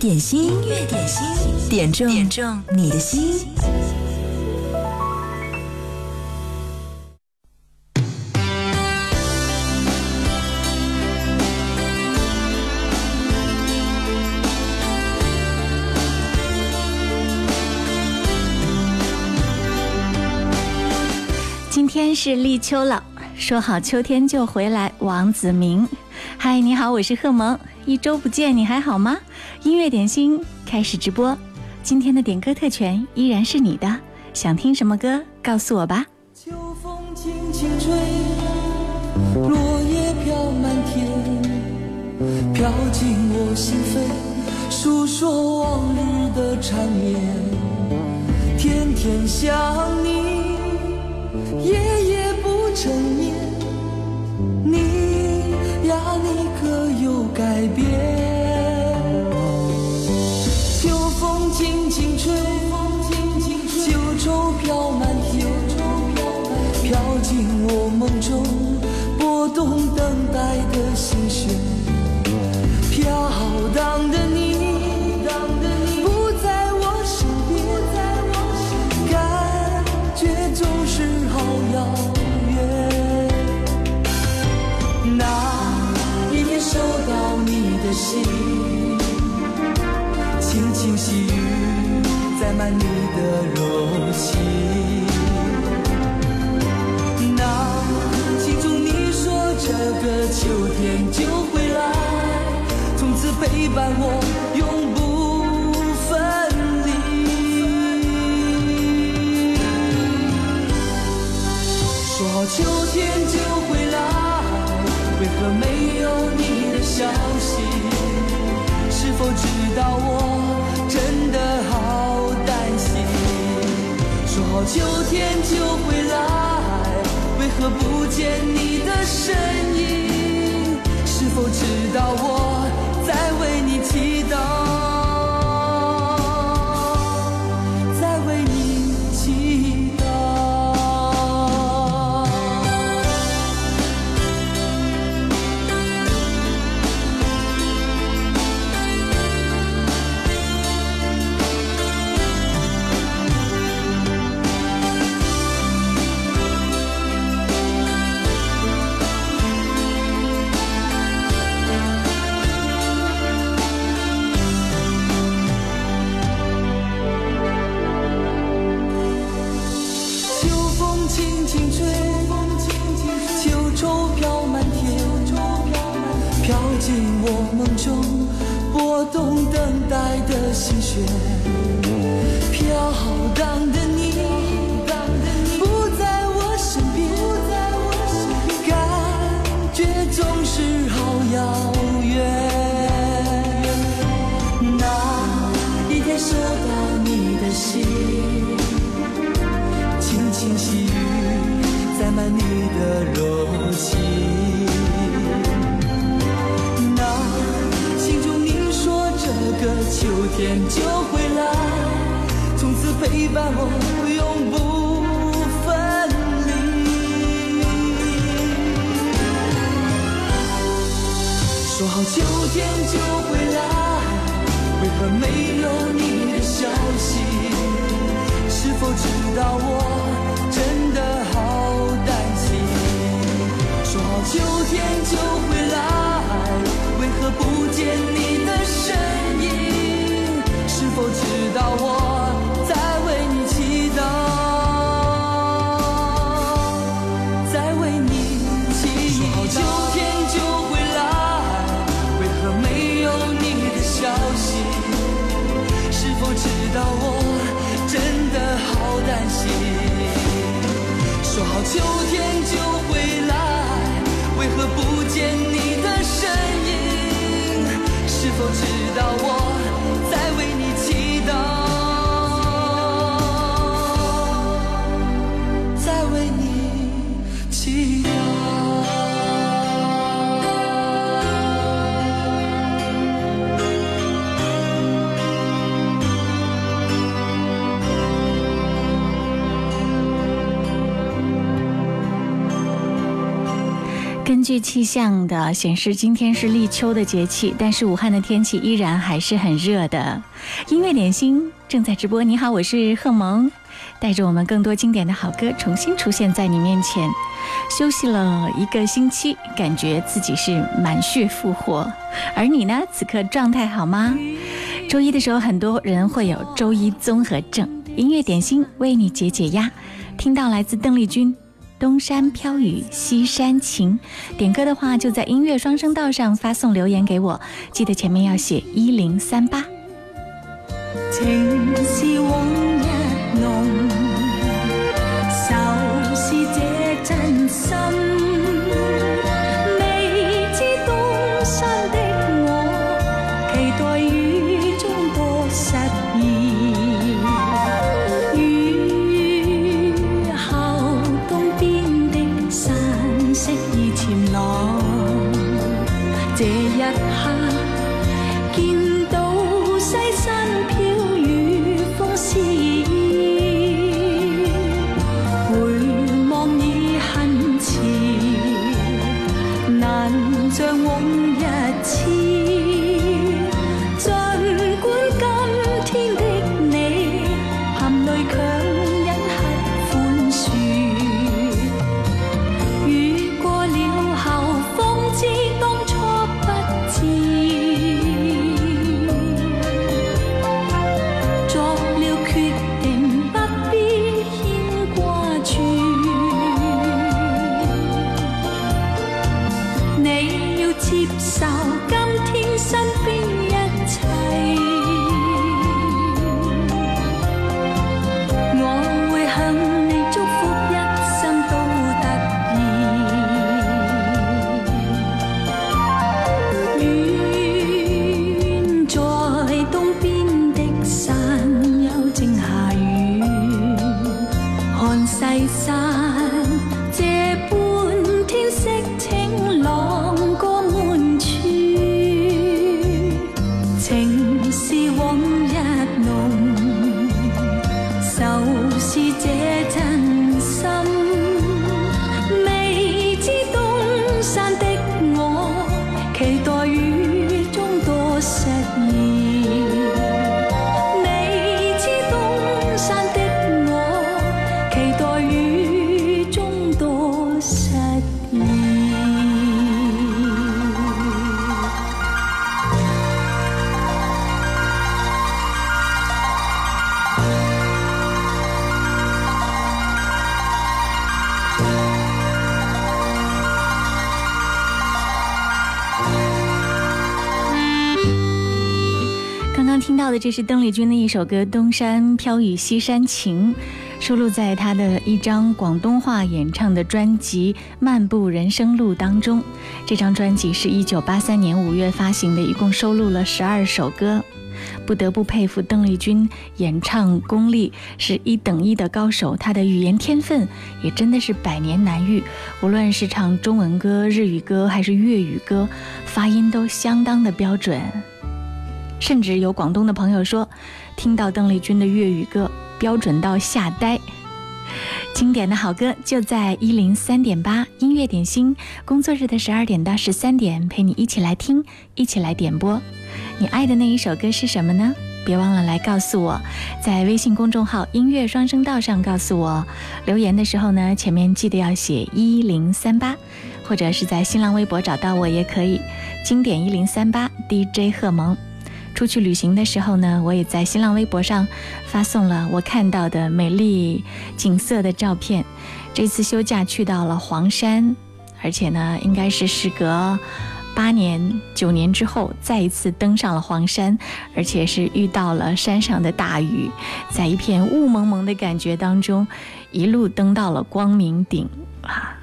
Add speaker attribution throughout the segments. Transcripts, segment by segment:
Speaker 1: 点心，音乐点心，点中点中你的心。
Speaker 2: 今天是立秋了，说好秋天就回来。王子明，嗨，你好，我是贺萌，一周不见，你还好吗？音乐点心开始直播，今天的点歌特权依然是你的，想听什么歌，告诉我吧。
Speaker 3: 秋风轻轻吹，落叶飘满天，飘进我心扉，诉说往日的缠绵。天天想你，夜夜不成眠。改变？秋风轻轻吹，秋愁飘满天，飘进我梦中，拨动等待的心弦。飘荡的你，不在我身边，感觉总是好遥远。那一天收到你的信。轻轻细雨载满你的柔情。那信中你说这个秋天就会来，从此陪伴我永不分离。说好秋天就会来，为何没有你消息？是否知道我真的好担心？说好秋天就会来，为何不见你的身影？是否知道我在为你祈祷，的天就会来，从此陪伴我永不分离。说好秋天就会来，为何没有你的消息？是否知道我真的好担心？说好秋天就会来，为何不见你的身影？否知道我在为你祈祷，在为你祈祷？秋天就会来，为何没有你的消息？是否知道我真的好担心？说好秋天
Speaker 2: 据气象的显示，今天是立秋的节气，但是武汉的天气依然还是很热的。音乐点心正在直播，你好，我是贺萌，带着我们更多经典的好歌重新出现在你面前。休息了一个星期，感觉自己是满血复活。而你呢？此刻状态好吗？周一的时候，很多人会有周一综合症。音乐点心为你解解压。听到来自邓丽君。东山飘雨西山晴，点歌的话就在音乐双声道上发送留言给我，记得前面要写一零三八。
Speaker 4: 情是往日
Speaker 2: 的这是邓丽君的一首歌《东山飘雨西山晴》，收录在她的一张广东话演唱的专辑《漫步人生路》当中。这张专辑是一九八三年五月发行的，一共收录了十二首歌。不得不佩服邓丽君演唱功力是一等一的高手，她的语言天分也真的是百年难遇。无论是唱中文歌、日语歌还是粤语歌，发音都相当的标准。甚至有广东的朋友说，听到邓丽君的粤语歌标准到吓呆。经典的好歌就在一零三点八音乐点心，工作日的十二点到十三点，陪你一起来听，一起来点播。你爱的那一首歌是什么呢？别忘了来告诉我，在微信公众号“音乐双声道”上告诉我。留言的时候呢，前面记得要写一零三八，或者是在新浪微博找到我也可以。经典一零三八 DJ 贺萌。出去旅行的时候呢，我也在新浪微博上发送了我看到的美丽景色的照片。这次休假去到了黄山，而且呢，应该是时隔八年、九年之后再一次登上了黄山，而且是遇到了山上的大雨，在一片雾蒙蒙的感觉当中，一路登到了光明顶啊。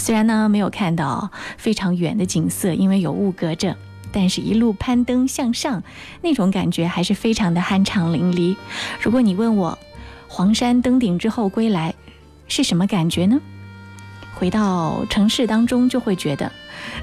Speaker 2: 虽然呢没有看到非常远的景色，因为有雾隔着。但是，一路攀登向上，那种感觉还是非常的酣畅淋漓。如果你问我，黄山登顶之后归来是什么感觉呢？回到城市当中，就会觉得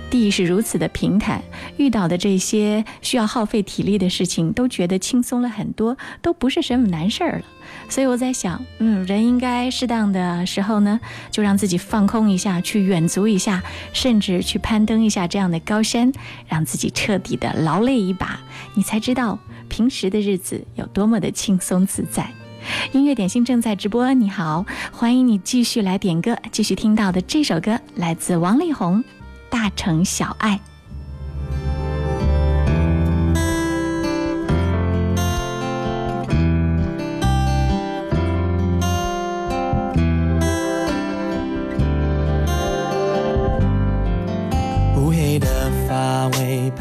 Speaker 2: 地是如此的平坦，遇到的这些需要耗费体力的事情，都觉得轻松了很多，都不是什么难事儿了。所以我在想，嗯，人应该适当的时候呢，就让自己放空一下，去远足一下，甚至去攀登一下这样的高山，让自己彻底的劳累一把，你才知道平时的日子有多么的轻松自在。音乐点心正在直播，你好，欢迎你继续来点歌，继续听到的这首歌来自王力宏，《大城小爱》。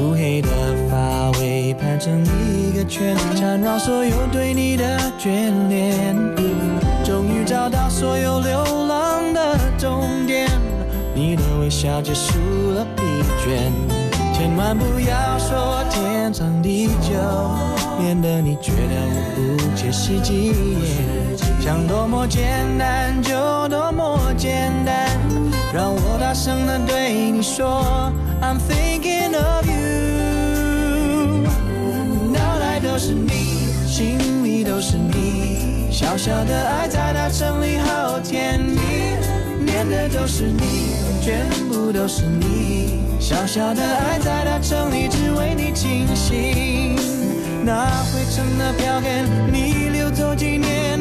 Speaker 5: 乌黑的发尾盘成一个圈，缠绕所有对你的眷恋。终于找到所有流浪的终点，你的微笑结束了疲倦。千万不要说天长地久，免得你觉得我不切实际。想多么简单就多么简单，让我大声的对你说，I'm thinking of you。脑袋都是你，心里都是你，小小的爱在大城里好甜蜜，念的都是你，全部都是你。小小的爱在大城里只为你倾心，那灰尘的票根你留作纪念，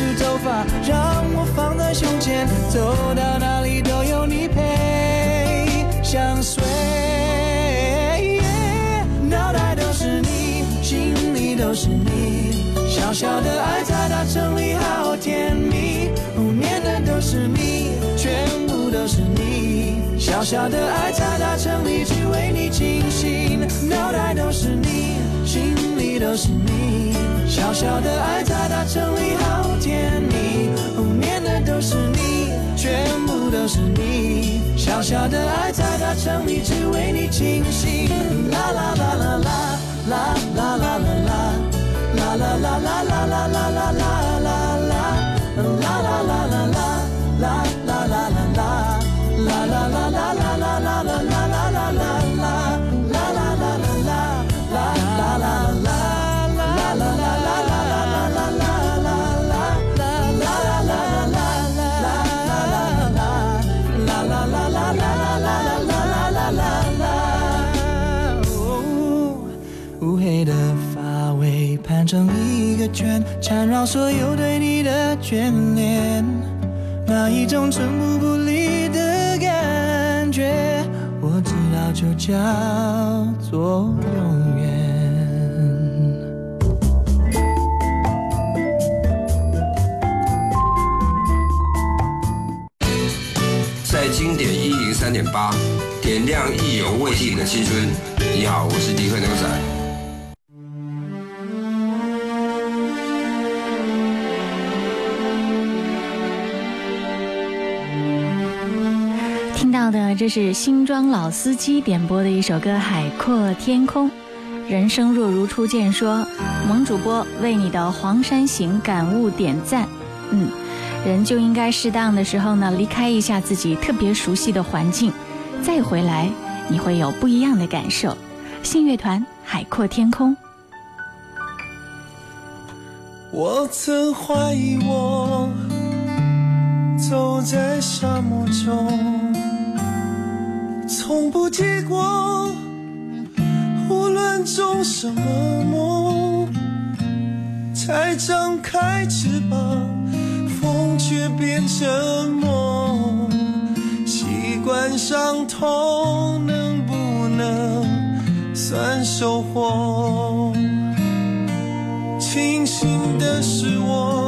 Speaker 5: 掉一丝头发，让我放在胸前，走到哪里都有你陪，相随。脑袋都是你，心里都是你，小小的爱在大城里好甜蜜。哦，念的都是你，全部都是你。小小的爱在大城里只为你倾心，脑袋都是你，都是你。小小的爱在大城里好甜蜜，哦，念的都是你，全部都是你。小小的爱在大城里只为你倾心，啦啦啦啦啦啦啦啦啦啦啦啦啦啦啦啦。啦啦啦啦啦啦啦啦啦啦啦啦缠绕所有对你的眷恋，那一种寸步不离的感觉，我知道就叫做永远。
Speaker 6: 在经典一零三点八，点亮意犹未尽的青春。你好，我是迪克牛仔。
Speaker 2: 这是新庄老司机点播的一首歌《海阔天空》。人生若如初见说，萌主播为你的黄山行感悟点赞。嗯，人就应该适当的时候呢，离开一下自己特别熟悉的环境，再回来你会有不一样的感受。信乐团《海阔天空》。
Speaker 5: 我曾怀疑我走在沙漠中，从不结果。无论
Speaker 7: 种什么梦？才张开翅膀，风却变成梦。习惯伤痛，能不能算收获？庆幸的是我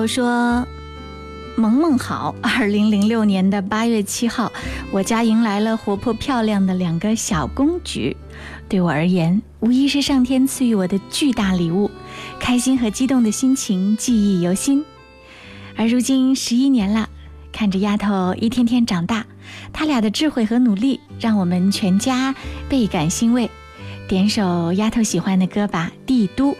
Speaker 2: 秀秀说：“萌萌好，二零零六年的八月七号，我家迎来了活泼漂亮的两个小公举，对我而言，无疑是上天赐予我的巨大礼物，开心和激动的心情记忆犹新。而如今十一年了，看着丫头一天天长大，她俩的智慧和努力，让我们全家倍感欣慰。点首丫头喜欢的歌吧，《帝都》。”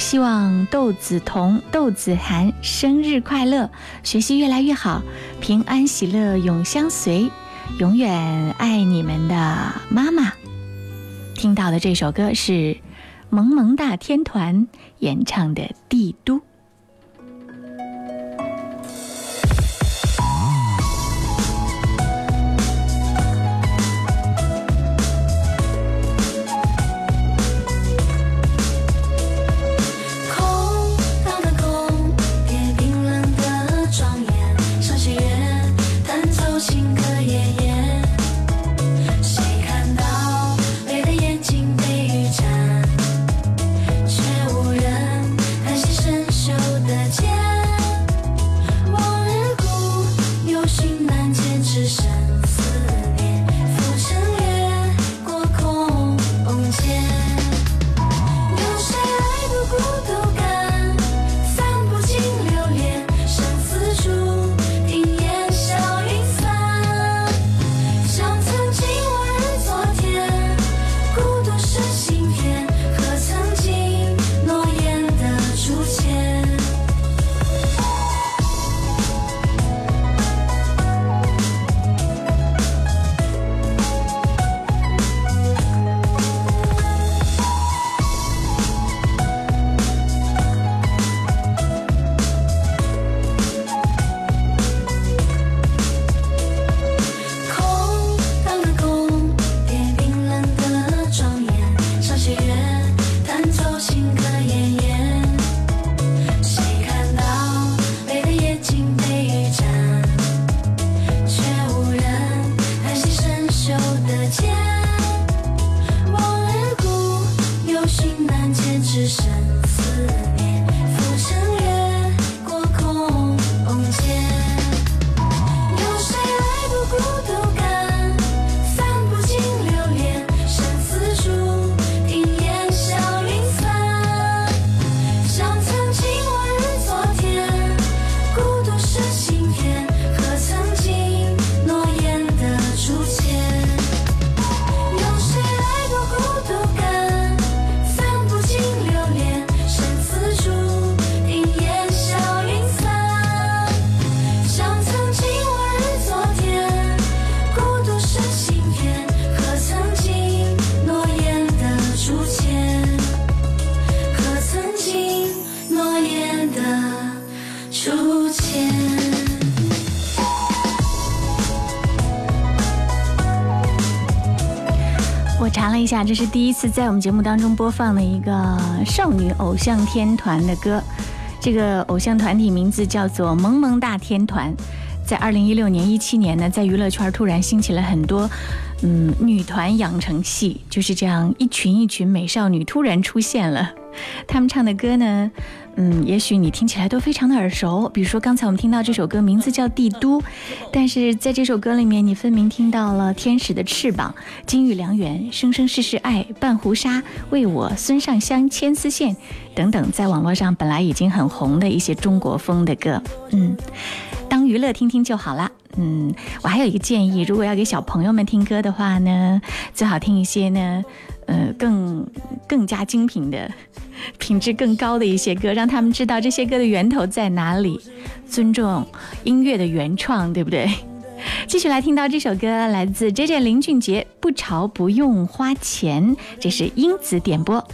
Speaker 2: 希望窦子彤、窦子涵生日快乐，学习越来越好，平安喜乐永相随，永远爱你们的妈妈。听到的这首歌是萌萌大天团演唱的《帝都》。
Speaker 8: 下，这是第一次在我们节目当中播放的一个少女偶像天团的歌。这个偶像团体名字叫做萌萌大天团。在二零一六年、一七年呢，在娱乐圈突然兴起了很多，嗯，女团养成系，就是这样一群一群美少女突然出现了。他们唱的歌呢，嗯，也许你听起来都非常的耳熟。比如说刚才我们听到这首歌，名字叫《帝都》，但是在这首歌里面，你分明听到了《天使的翅膀》《金玉良缘》《生生世世爱》《半壶纱》《为我》《孙尚香》《牵丝线》等等，在网络上本来已经很红的一些中国风的歌，嗯。当娱乐听听就好啦。嗯，我还有一个建议，如果要给小朋友们听歌的话呢，最好听一些呢，呃，更更加精品的、品质更高的一些歌，让他们知道这些歌的源头在哪里，尊重音乐的原创，对不对？继续来听到这首歌，来自 J J 林俊杰，《不潮不用花钱》，这是英子点播。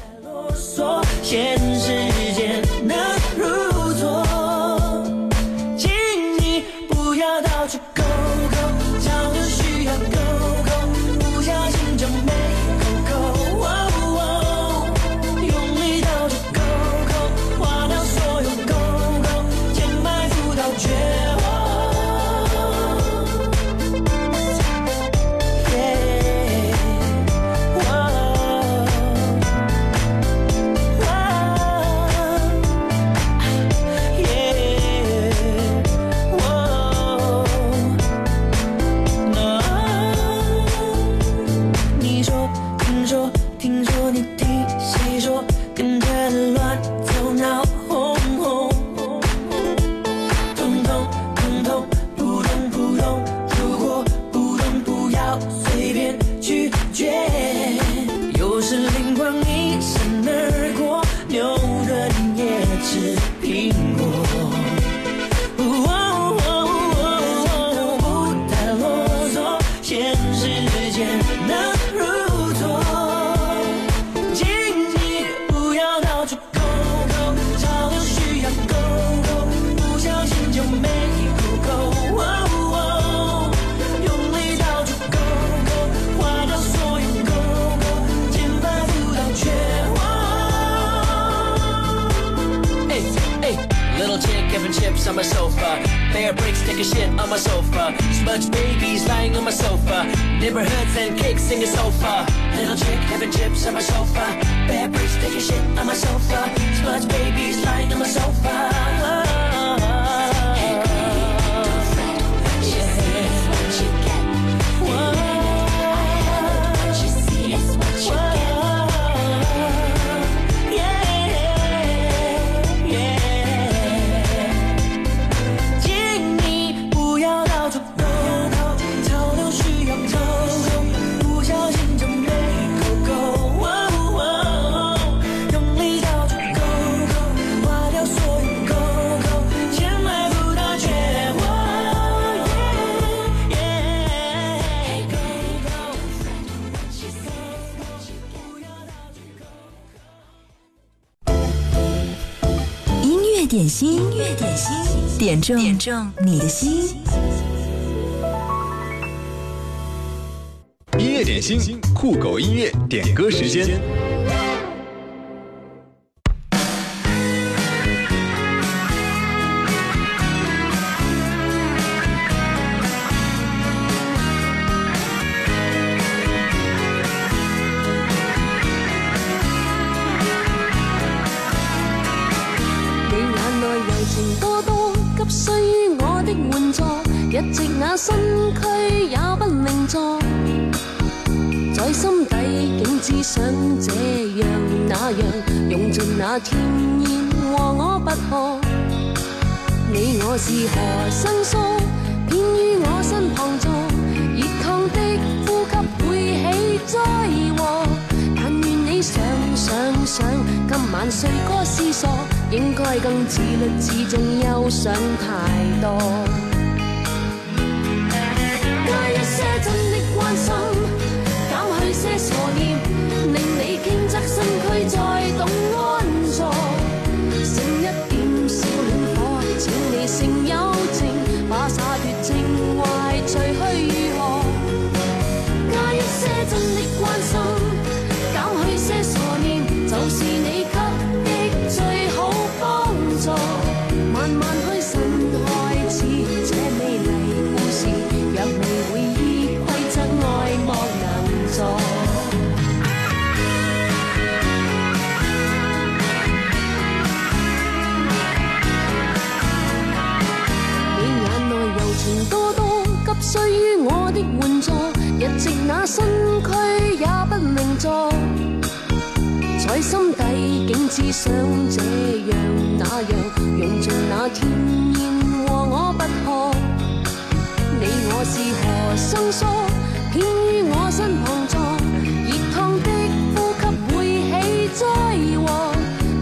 Speaker 1: 点中点中你的心。
Speaker 9: 音乐点心，酷狗音乐点歌时间。
Speaker 4: 如何生疏，偏於我身旁坐，熱燙的呼吸會起災禍。但願你想想想，今晚睡過思索，應該更自律自重，憂想太多。需于我的援助日夕那身躯也不宁坐，在心底竟只想这样那样，用尽那甜言和我不可。你我是何生疏，偏于我身旁坐，热烫的呼吸会起灾祸。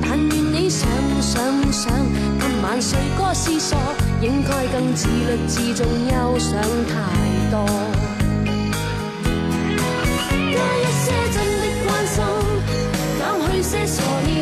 Speaker 4: 但愿你想想想，今晚睡歌思索，应该更自律自重，休想太多。加一些真的关心，减去些傻念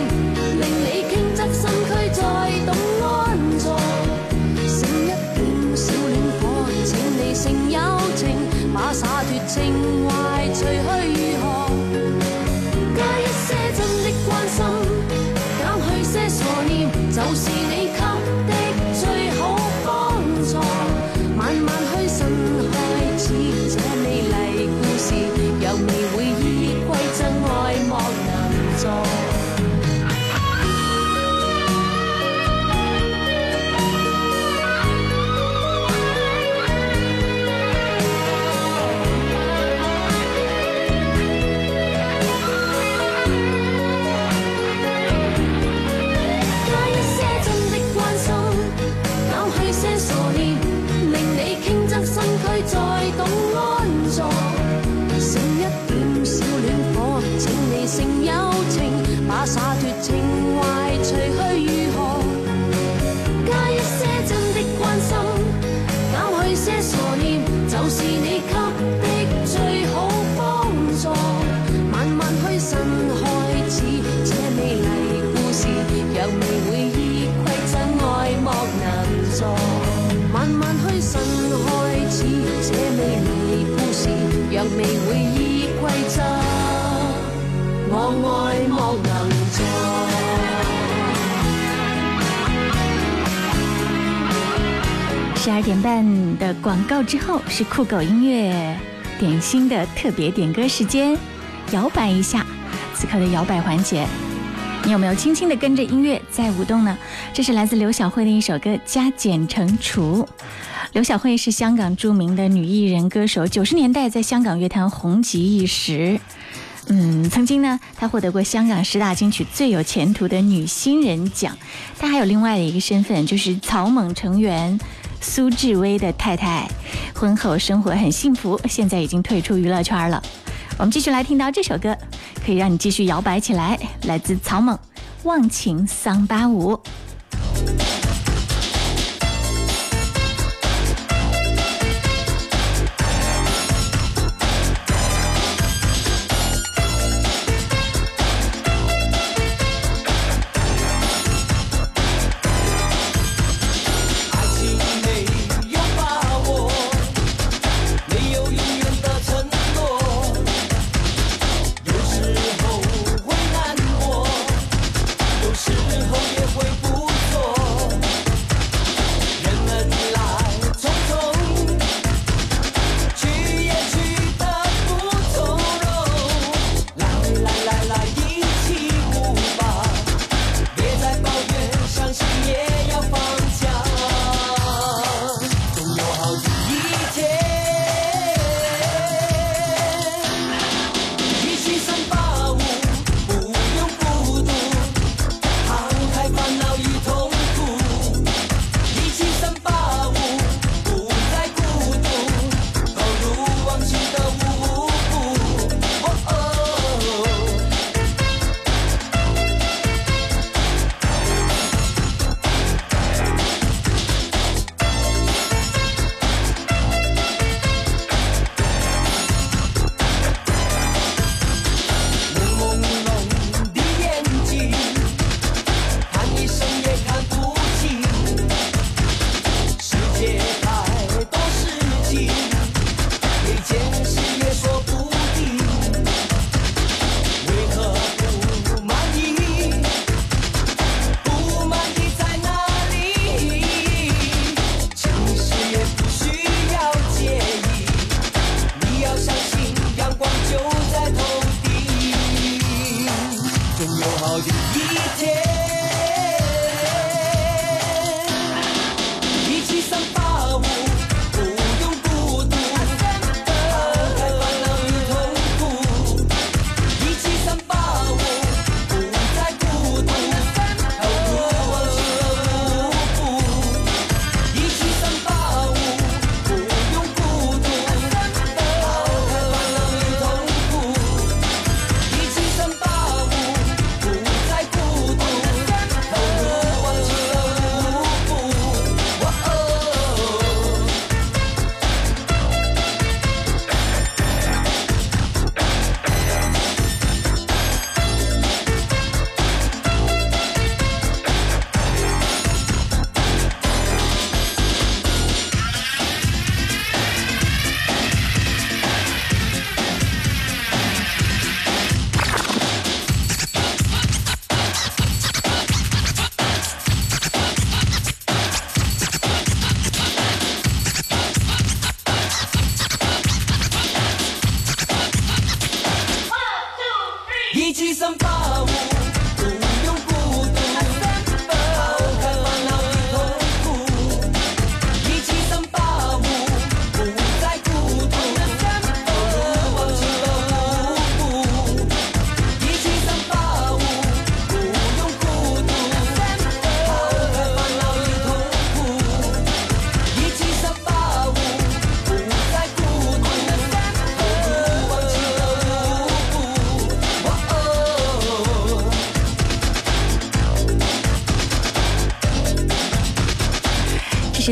Speaker 4: 我愛莫能助。
Speaker 2: 十二点半的广告之后是酷狗音乐点心的特别点歌时间，摇摆一下，此刻的摇摆环节，你有没有轻轻的跟着音乐在舞动呢？这是来自刘晓慧的一首歌《加减乘除》。刘晓慧是香港著名的女艺人歌手，九十年代在香港乐坛红极一时。嗯，曾经呢，她获得过香港十大金曲最有前途的女新人奖。她还有另外的一个身份，就是草蜢成员苏志威的太太，婚后生活很幸福，现在已经退出娱乐圈了。我们继续来听到这首歌，可以让你继续摇摆起来，来自草蜢《忘情桑巴舞》。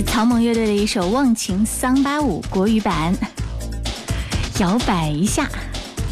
Speaker 2: 草蜢乐队的一首《忘情桑巴舞》国语版，摇摆一下。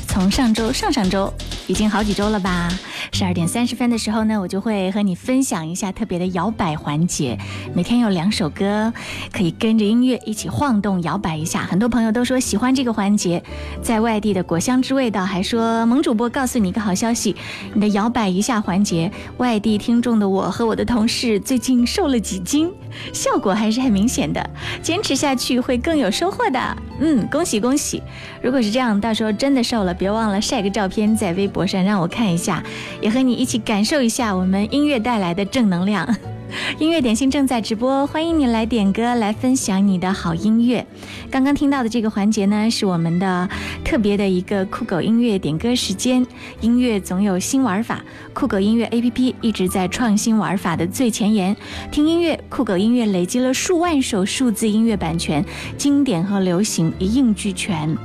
Speaker 2: 从上周、上上周，已经好几周了吧？十二点三十分的时候呢，我就会和你分享一下特别的摇摆环节。每天有两首歌，可以跟着音乐一起晃动、摇摆一下。很多朋友都说喜欢这个环节。在外地的果香之味道还说，萌主播告诉你一个好消息，你的摇摆一下环节，外地听众的我和我的同事最近瘦了几斤，效果还是很明显的。坚持下去会更有收获的。嗯，恭喜恭喜！如果是这样，到时候真的瘦了，别忘了晒个照片在微博上让我看一下。也和你一起感受一下我们音乐带来的正能量。音乐点心正在直播，欢迎你来点歌，来分享你的好音乐。刚刚听到的这个环节呢，是我们的特别的一个酷狗音乐点歌时间。音乐总有新玩法，酷狗音乐 APP 一直在创新玩法的最前沿。听音乐，酷狗音乐累积了数万首数字音乐版权，经典和流行一应俱全。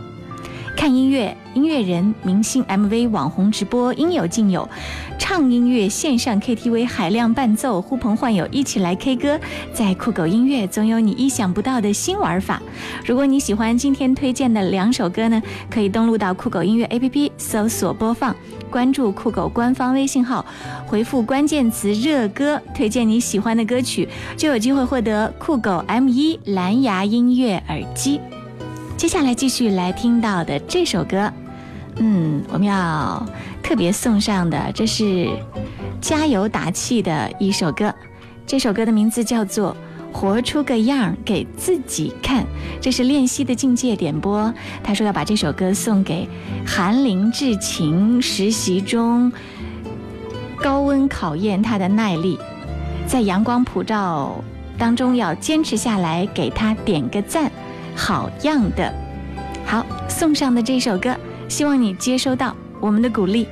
Speaker 2: 看音乐，音乐人、明星、MV、网红直播应有尽有；唱音乐，线上 KTV 海量伴奏，呼朋唤友一起来 K 歌。在酷狗音乐，总有你意想不到的新玩法。如果你喜欢今天推荐的两首歌呢，可以登录到酷狗音乐 APP 搜索播放，关注酷狗官方微信号，回复关键词“热歌”，推荐你喜欢的歌曲，就有机会获得酷狗 M1 蓝牙音乐耳机。接下来继续来听到的这首歌，嗯，我们要特别送上的，这是加油打气的一首歌。这首歌的名字叫做《活出个样给自己看》，这是练习的境界点播。他说要把这首歌送给韩林至晴，实习中高温考验他的耐力，在阳光普照当中要坚持下来，给他点个赞。好样的，好送上的这首歌，希望你接收到我们的鼓励。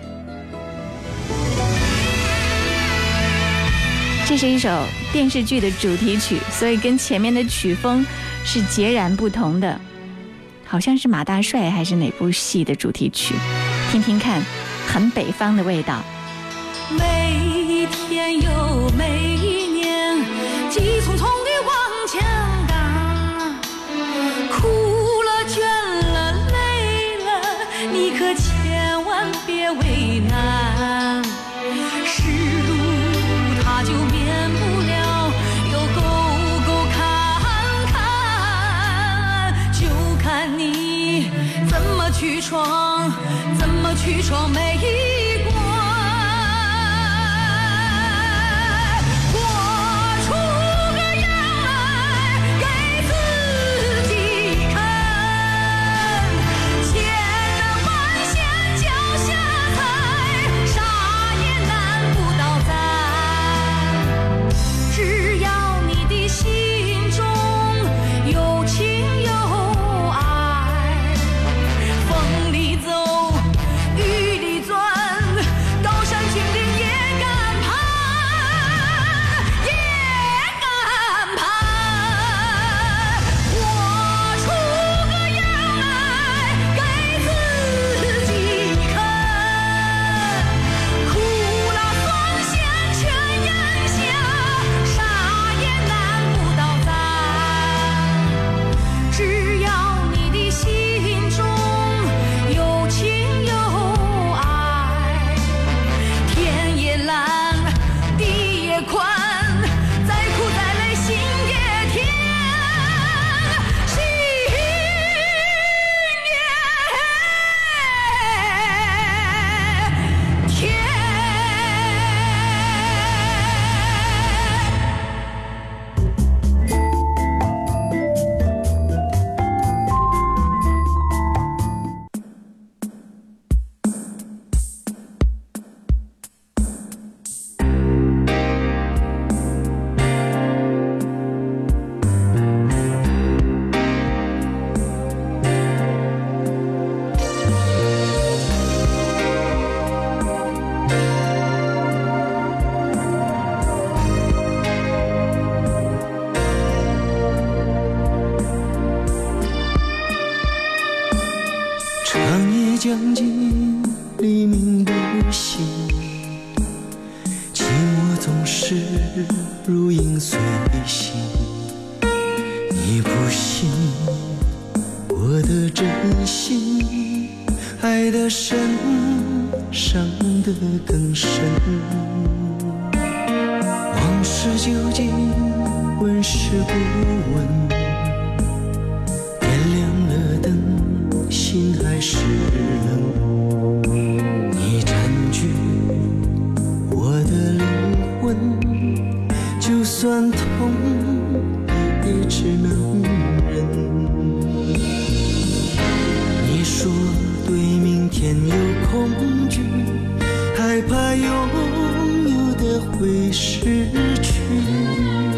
Speaker 2: 这是一首电视剧的主题曲，所以跟前面的曲风是截然不同的，好像是马大帅还是哪部戏的主题曲？听听看，很北方的味道。
Speaker 10: 每一天有每去闯，怎么去闯每一
Speaker 7: 失去。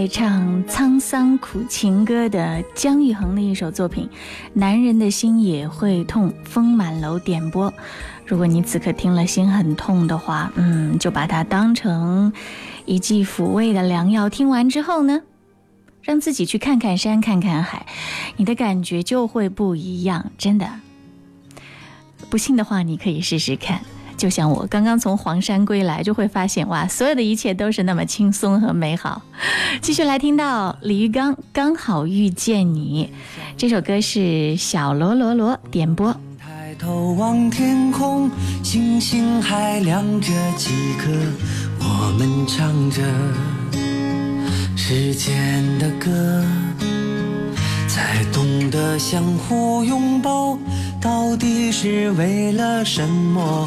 Speaker 7: 在
Speaker 2: 唱沧桑苦情歌的姜育恒的一首作品，男人的心也会痛，风满楼点播。如果你此刻听了心很痛的话，嗯，就把它当成一剂抚慰的良药。听完之后呢，让自己去看看山，看看海，你的感觉就会不一样，真的。不信的话你可以试试看。就像我刚刚从黄山归来，就会发现哇，所有的一切都是那么轻松和美好。继续来听到李玉刚《刚好遇见你》这首歌是小罗罗罗点播。
Speaker 7: 抬头望天空，星星还亮着几颗，我们唱着时间的歌，才懂得相互拥抱，到底是为了什么？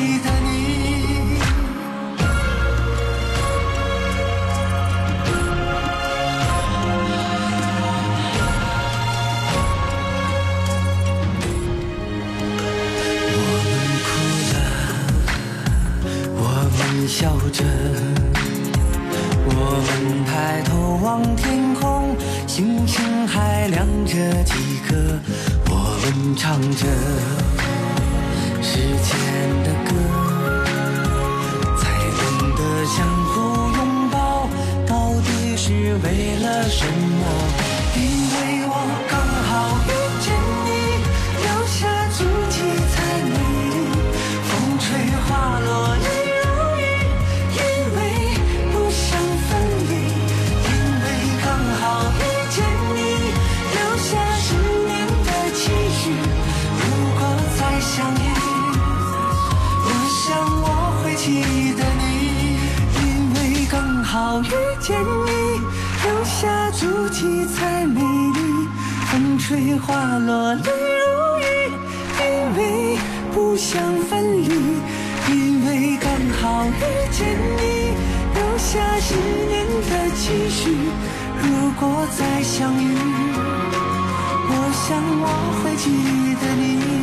Speaker 7: 笑着，我们抬头望天空，星星还亮着几颗，我们唱着时间的歌，才懂得相互拥抱，到底是为了什么？因为我花落泪如雨，因为不想分离，因为刚好遇见你，留下十年的期许。如果再相遇，我想我会记得你。